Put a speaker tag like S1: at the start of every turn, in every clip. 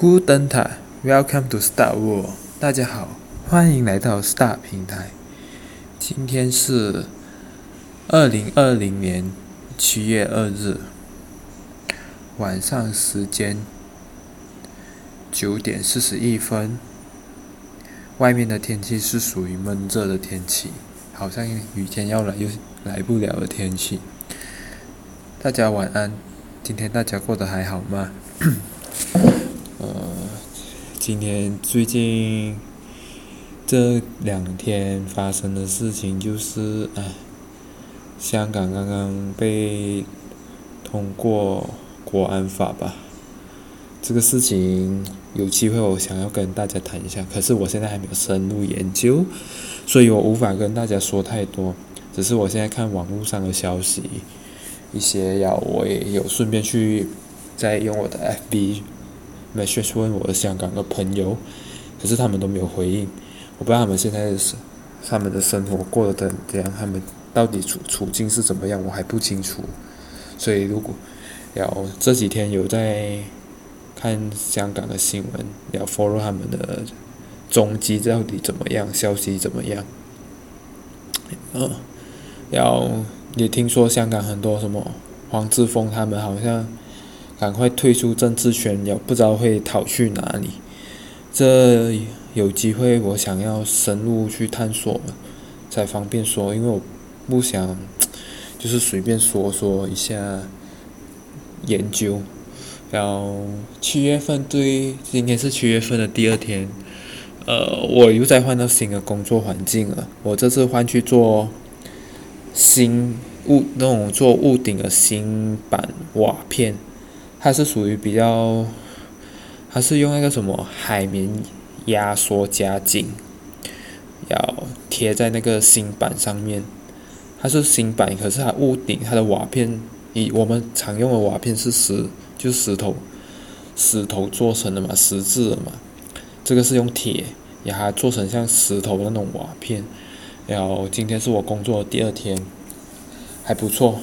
S1: Guten Tag, Welcome to Star World。大家好，欢迎来到 Star 平台。今天是二零二零年七月二日晚上时间九点四十一分。外面的天气是属于闷热的天气，好像雨天要来又来不了的天气。大家晚安，今天大家过得还好吗？呃，今天最近这两天发生的事情就是，哎，香港刚刚被通过国安法吧。这个事情有机会我想要跟大家谈一下，可是我现在还没有深入研究，所以我无法跟大家说太多。只是我现在看网络上的消息，一些要我也有顺便去再用我的 FB message 问我的香港的朋友，可是他们都没有回应。我不知道他们现在是他们的生活过得怎样，他们到底处处境是怎么样，我还不清楚。所以如果要这几天有在。看香港的新闻，要 follow 他们的踪迹到底怎么样，消息怎么样？嗯，要也听说香港很多什么黄志峰他们好像赶快退出政治圈，也不知道会逃去哪里。这有机会我想要深入去探索才方便说，因为我不想就是随便说说一下研究。然后七月份对，今天是七月份的第二天，呃，我又再换到新的工作环境了。我这次换去做新屋那种做屋顶的新板瓦片，它是属于比较，它是用那个什么海绵压缩加紧，要贴在那个新板上面。它是新板，可是它屋顶它的瓦片，以我们常用的瓦片是石。就石头，石头做成的嘛，石质的嘛。这个是用铁，也还做成像石头那种瓦片。然后今天是我工作的第二天，还不错。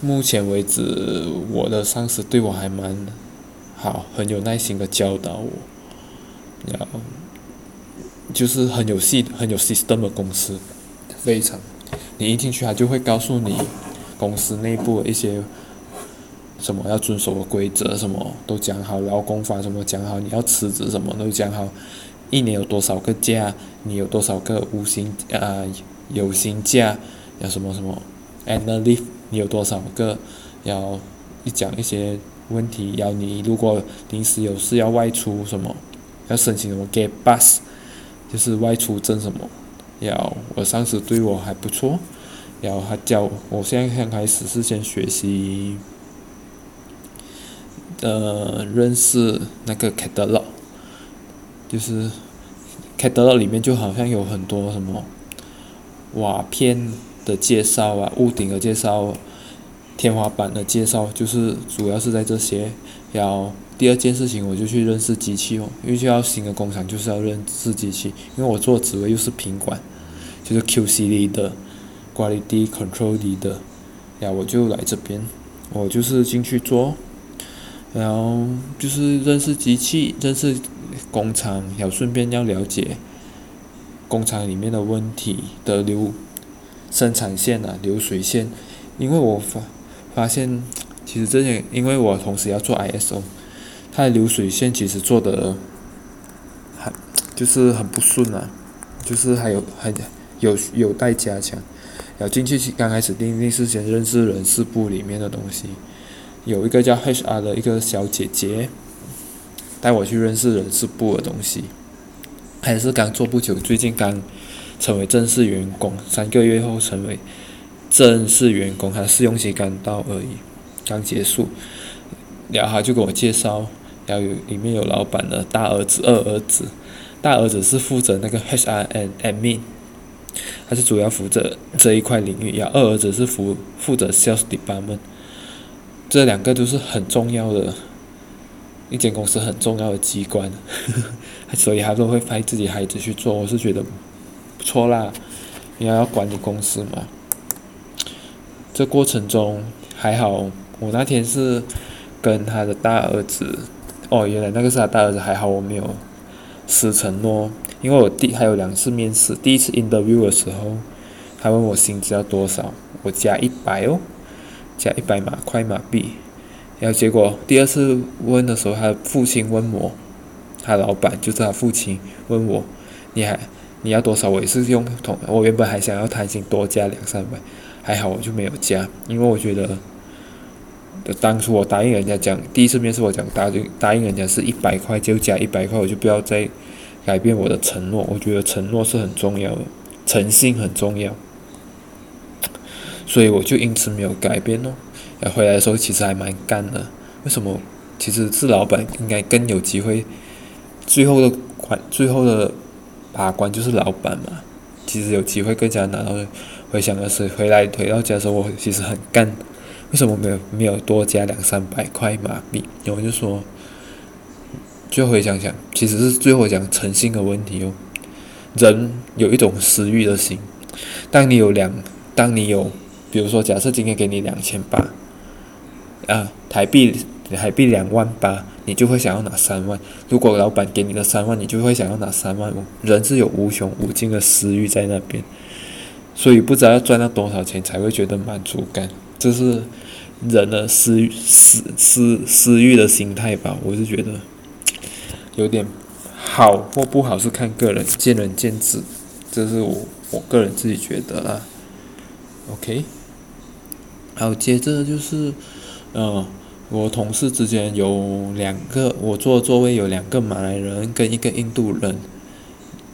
S1: 目前为止，我的上司对我还蛮好，很有耐心的教导我。然后就是很有系、很有 system 的公司，非常。你一进去，他就会告诉你公司内部的一些。什么要遵守的规则，什么都讲好，劳工法什么讲好，你要辞职什么都讲好，一年有多少个假，你有多少个无薪啊有薪假，要什么什么，analy 你有多少个，要一讲一些问题，要你如果临时有事要外出什么，要申请什么 get bus，就是外出证什么，要我上司对我还不错，然后他教我现在刚开始是先学习。呃，认识那个 catalog，就是 catalog 里面就好像有很多什么瓦片的介绍啊，屋顶的介绍，天花板的介绍，就是主要是在这些。然后第二件事情，我就去认识机器哦，因为去到新的工厂就是要认识机器，因为我做职位又是品管，就是 QC leader，Quality Control D 的然后我就来这边，我就是进去做。然后就是认识机器，认识工厂，要顺便要了解工厂里面的问题的流生产线啊，流水线。因为我发发现，其实这些，因为我同时要做 ISO，它的流水线其实做的很就是很不顺啊，就是还有还有有待加强。要进去刚开始第一件事先认识人事部里面的东西。有一个叫 HR 的一个小姐姐，带我去认识人事部的东西，还是刚做不久，最近刚成为正式员工，三个月后成为正式员工，他试用期刚到而已，刚结束，然后他就给我介绍，然后有里面有老板的大儿子、二儿子，大儿子是负责那个 HR and admin，他是主要负责这一块领域，然后二儿子是负负责 sales department。这两个都是很重要的，一间公司很重要的机关，所以他都会派自己孩子去做，我是觉得不错啦，因为要管理公司嘛。这过程中还好，我那天是跟他的大儿子哦，原来那个是他大儿子，还好我没有失承诺，因为我第还有两次面试，第一次 interview 的时候，他问我薪资要多少，我加一百哦，加一百马块马币，然后结果第二次问的时候，他父亲问我，他老板就是他父亲问我，你还你要多少？我也是用同，我原本还想要谈薪多加两三百，还好我就没有加，因为我觉得。当初我答应人家讲，第一次面试我讲答应答应人家是一百块就加一百块，我就不要再改变我的承诺。我觉得承诺是很重要的，诚信很重要，所以我就因此没有改变哦。然后回来的时候其实还蛮干的。为什么？其实是老板应该更有机会。最后的款，最后的把关就是老板嘛。其实有机会更加拿到。回想的是回来回到家的时候，我其实很干。为什么没有没有多加两三百块马币？然后就说，就回想想，其实是最后讲诚信的问题哦。人有一种私欲的心，当你有两，当你有，比如说，假设今天给你两千八，啊，台币你还币两万八，你就会想要拿三万。如果老板给你的三万，你就会想要拿三万五。人是有无穷无尽的私欲在那边，所以不知道要赚到多少钱才会觉得满足感。这是人的私、私私私欲的心态吧？我是觉得有点好或不好是看个人，见仁见智。这是我我个人自己觉得啦。OK，好，接着就是，嗯，我同事之间有两个，我坐的座位有两个马来人跟一个印度人，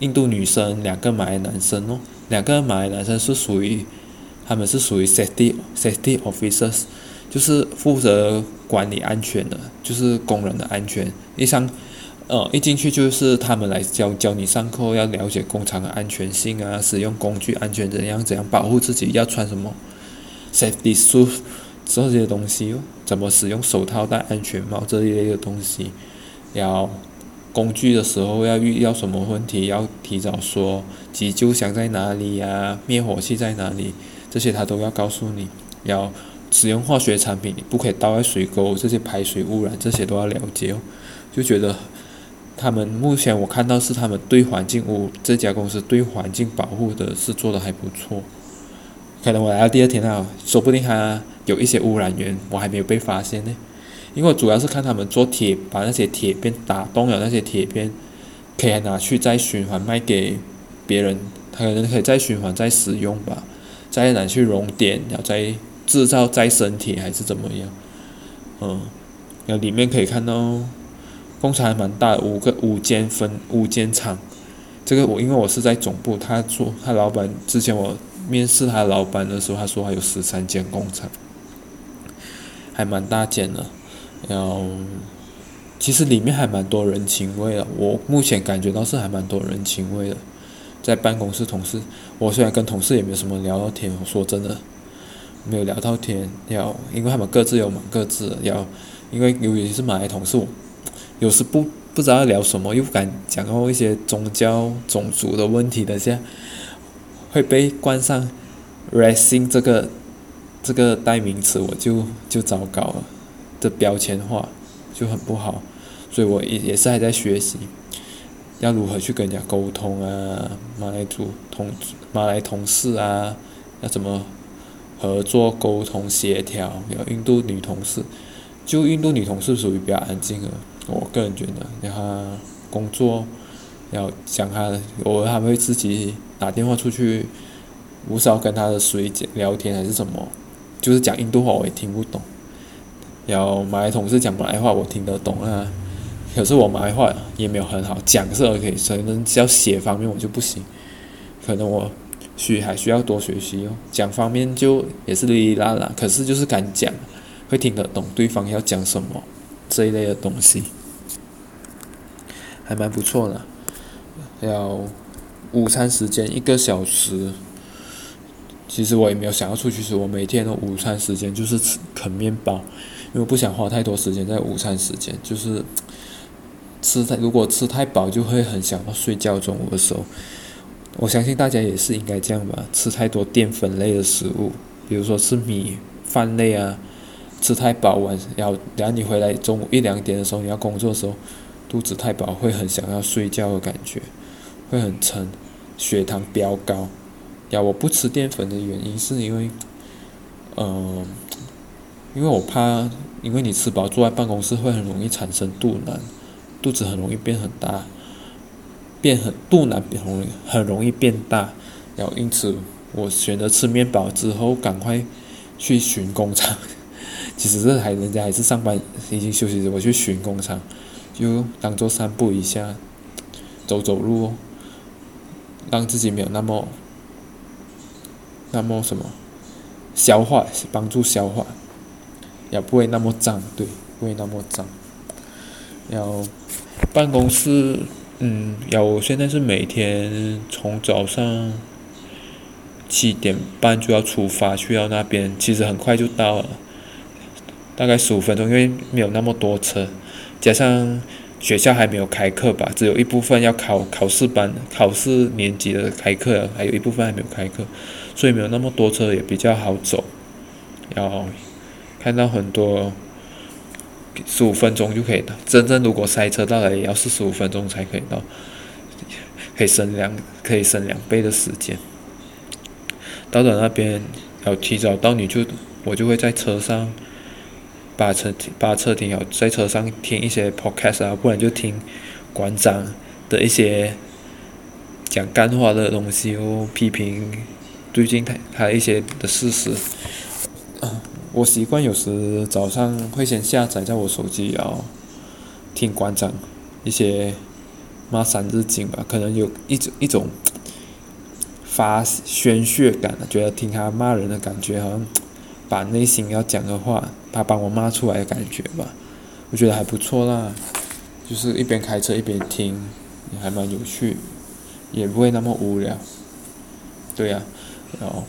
S1: 印度女生，两个马来男生哦，两个马来男生是属于。他们是属于 safety safety officers，就是负责管理安全的，就是工人的安全。一上，呃，一进去就是他们来教教你上课，要了解工厂的安全性啊，使用工具安全怎样怎样保护自己，要穿什么 safety suit 这些东西，怎么使用手套、戴安全帽这一类的东西，要工具的时候要遇到什么问题，要提早说急救箱在哪里呀、灭火器在哪里。这些他都要告诉你，要使用化学产品，你不可以倒在水沟，这些排水污染这些都要了解哦。就觉得他们目前我看到是他们对环境污这家公司对环境保护的是做的还不错。可能我来到第二天啊，说不定还有一些污染源我还没有被发现呢。因为主要是看他们做铁，把那些铁片打洞了，那些铁片可以拿去再循环卖给别人，他可能可以再循环再使用吧。再拿去熔点，然后再制造再生铁还是怎么样？嗯，然后里面可以看到工厂还蛮大的，五个五间分五间厂。这个我因为我是在总部，他说他老板之前我面试他老板的时候，他说还有十三间工厂，还蛮大间的。然后其实里面还蛮多人情味的，我目前感觉到是还蛮多人情味的。在办公室，同事，我虽然跟同事也没有什么聊到天，我说真的，没有聊到天。要因为他们各自有忙各自的，要因为尤其是马来同事，有时不不知道聊什么，又不敢讲到一些宗教、种族的问题的，下会被冠上 “racing” 这个这个代名词，我就就糟糕了，的标签化就很不好，所以我也也是还在学习。要如何去跟人家沟通啊？马来族同马来同事啊，要怎么合作沟通协调？有印度女同事，就印度女同事属于比较安静的，我个人觉得，然后工作要讲她，偶尔还会自己打电话出去，无少跟她的水姐聊天还是什么，就是讲印度话我也听不懂，然后马来同事讲马来话我听得懂啊。可是我马来话也没有很好，讲是 OK，所以呢，只要写方面我就不行，可能我需还需要多学习哦。讲方面就也是哩哩啦啦，可是就是敢讲，会听得懂对方要讲什么这一类的东西，还蛮不错的。要午餐时间一个小时，其实我也没有想要出去吃，我每天的午餐时间就是吃啃面包，因为不想花太多时间在午餐时间，就是。吃太如果吃太饱就会很想要睡觉。中午的时候，我相信大家也是应该这样吧。吃太多淀粉类的食物，比如说吃米饭类啊，吃太饱晚，然后然后你回来中午一两点的时候你要工作的时候，肚子太饱会很想要睡觉的感觉，会很撑，血糖飙高。呀，我不吃淀粉的原因是因为，嗯、呃，因为我怕，因为你吃饱坐在办公室会很容易产生肚腩，肚子很容易变很大，变很肚腩变容易很容易变大，然后因此我选择吃面包之后赶快去巡工厂，其实这还人家还是上班已经休息，我去巡工厂，就当做散步一下，走走路，让自己没有那么。那么什么，消化是帮助消化，也不会那么脏，对，不会那么脏。然后办公室，嗯，然后我现在是每天从早上七点半就要出发去到那边，其实很快就到了，大概十五分钟，因为没有那么多车，加上学校还没有开课吧，只有一部分要考考试班、考试年级的开课，还有一部分还没有开课。所以没有那么多车，也比较好走。然后看到很多十五分钟就可以到，真正如果塞车到了，也要四十五分钟才可以到，可以省两可以省两倍的时间。到了那边要提早到，你就我就会在车上把车把车停好，在车上听一些 podcast 啊，不然就听馆长的一些讲干话的东西哦，批评。最近他他一些的事实，我习惯有时早上会先下载在我手机，然后听馆长一些骂三字经吧，可能有一种一种发宣泄感，觉得听他骂人的感觉，好像把内心要讲的话，他帮我骂出来的感觉吧，我觉得还不错啦，就是一边开车一边听，也还蛮有趣，也不会那么无聊，对呀、然后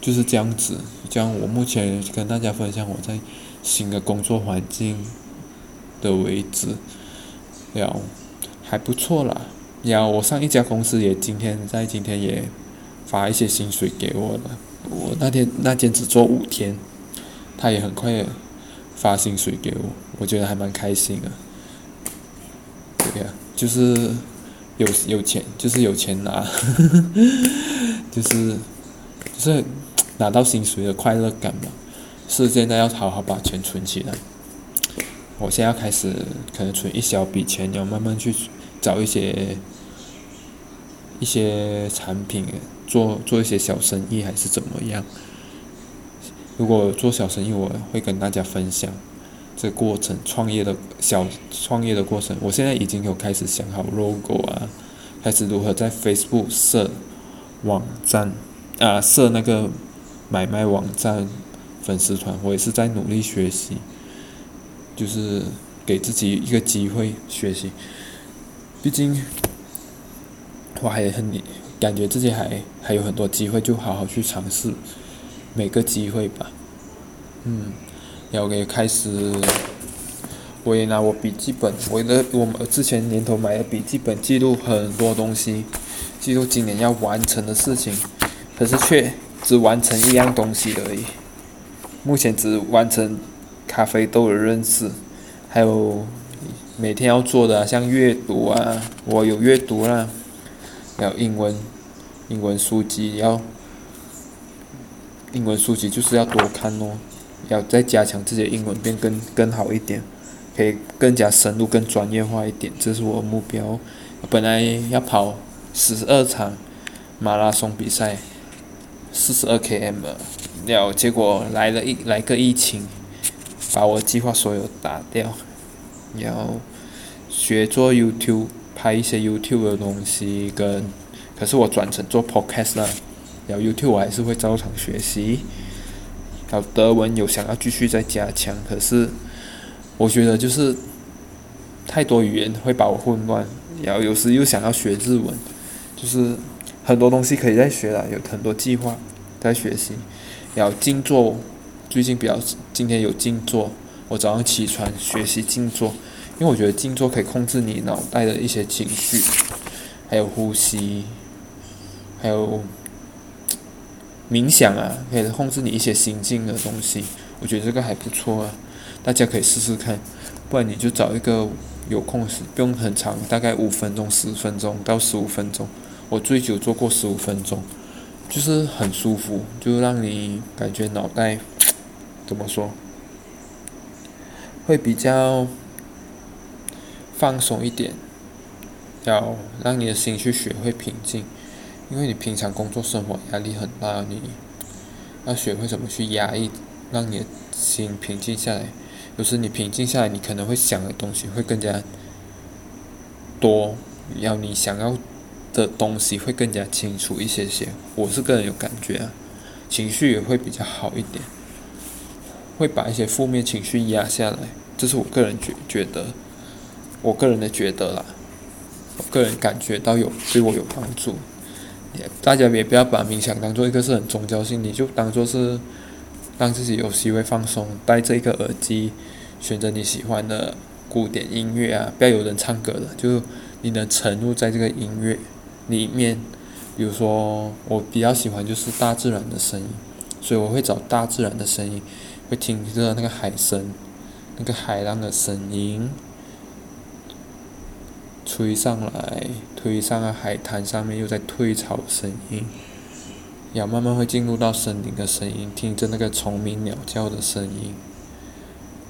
S1: 就是这样子，这样我目前跟大家分享我在新的工作环境的位置，然后还不错啦。然后我上一家公司也今天在今天也发一些薪水给我了。我那天那天只做五天，他也很快发薪水给我，我觉得还蛮开心的。对呀、就是有有钱，就是有钱拿，就是。是拿到薪水的快乐感嘛，是现在要好好把钱存起来。我现在要开始可能存一小笔钱，要慢慢去找一些一些产品，做做一些小生意还是怎么样。如果做小生意，我会跟大家分享这过程，创业的小创业的过程。我现在已经有开始想好 logo 啊，开始如何在 Facebook 设网站。啊，设那个买卖网站、粉丝团，我也是在努力学习，就是给自己一个机会学习。毕竟我还很感觉自己还还有很多机会，就好好去尝试每个机会吧。嗯，然后可以开始，我也拿我笔记本，我的我们之前年头买的笔记本，记录很多东西，记录今年要完成的事情。可是却只完成一样东西而已。目前只完成咖啡豆的认识，还有每天要做的像阅读啊，我有阅读啦，还有英文，英文书籍要，英文书籍就是要多看哦，要再加强自己的英文，变更更好一点，可以更加深入、更专业化一点，这是我的目标。本来要跑十二场马拉松比赛。四十二 km 了，然后结果来了一来个疫情，把我计划所有打掉。然后学做 YouTube，拍一些 YouTube 的东西，跟可是我转成做 Podcast 了。然后 YouTube 我还是会照常学习。然后德文有想要继续再加强，可是我觉得就是太多语言会把我混乱。然后有时又想要学日文，就是。很多东西可以再学了，有很多计划在学习。然后静坐，最近比较今天有静坐，我早上起床学习静坐，因为我觉得静坐可以控制你脑袋的一些情绪，还有呼吸，还有冥想啊，可以控制你一些心境的东西。我觉得这个还不错啊，大家可以试试看，不然你就找一个有空时，不用很长，大概五分钟、十分钟到十五分钟，我最久做过十五分钟，就是很舒服，就让你感觉脑袋怎么说，会比较放松一点，要让你的心去学会平静，因为你平常工作生活压力很大，你要学会怎么去压抑。让你的心平静下来，有时你平静下来，你可能会想的东西会更加多，要你想要的东西会更加清楚一些些。我是个人有感觉啊，情绪也会比较好一点，会把一些负面情绪压下来，这是我个人觉觉得，我个人的觉得啦，我个人感觉到有对我有帮助。也大家也不要把冥想当做一个是很宗教性，你就当做是。让自己有机会放松，戴着一个耳机，选择你喜欢的古典音乐啊，不要有人唱歌的，就你能沉入在这个音乐里面。比如说，我比较喜欢就是大自然的声音，所以我会找大自然的声音，会听着那个海声，那个海浪的声音，吹上来，推上了海滩上面，又在退潮声音。要慢慢会进入到森林的声音，听着那个虫鸣鸟叫的声音，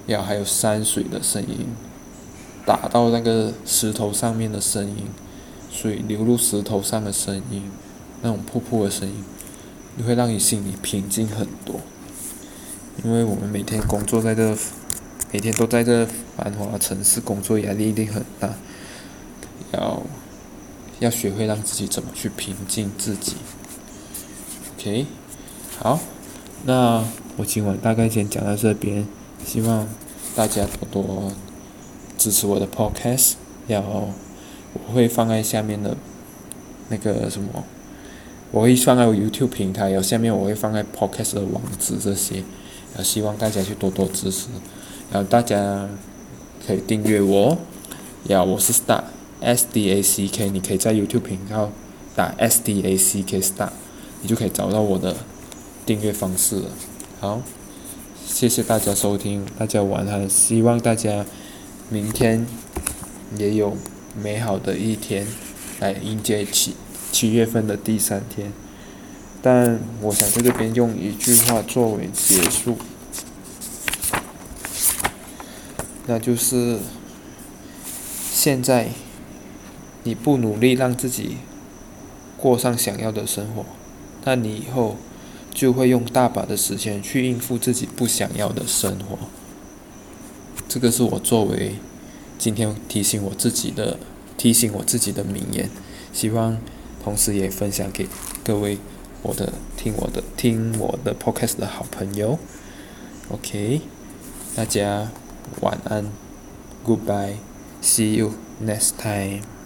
S1: 要还有山水的声音，打到那个石头上面的声音，水流入石头上的声音，那种瀑布的声音，你会让你心里平静很多。因为我们每天工作在这，每天都在这繁华城市工作，压力一定很大。要要学会让自己怎么去平静自己。OK，好，那我今晚大概先讲到这边，希望大家多多支持我的 Podcast，然后我会放在下面的那个什么，我会放在我 YouTube 平台，然后下面我会放在 Podcast 的网址这些，然后希望大家去多多支持，然后大家可以订阅我，然后我是 Star S D A C K，你可以在 YouTube 频道打 S D A C K Star。你就可以找到我的订阅方式了。好，谢谢大家收听，大家晚安。希望大家明天也有美好的一天，来迎接七七月份的第三天。但我想在这边用一句话作为结束，那就是：现在你不努力让自己过上想要的生活。那你以后就会用大把的时间去应付自己不想要的生活。这个是我作为今天提醒我自己的提醒我自己的名言，希望同时也分享给各位我的听我的听我的 podcast 的好朋友。OK，大家晚安，Goodbye，See you next time。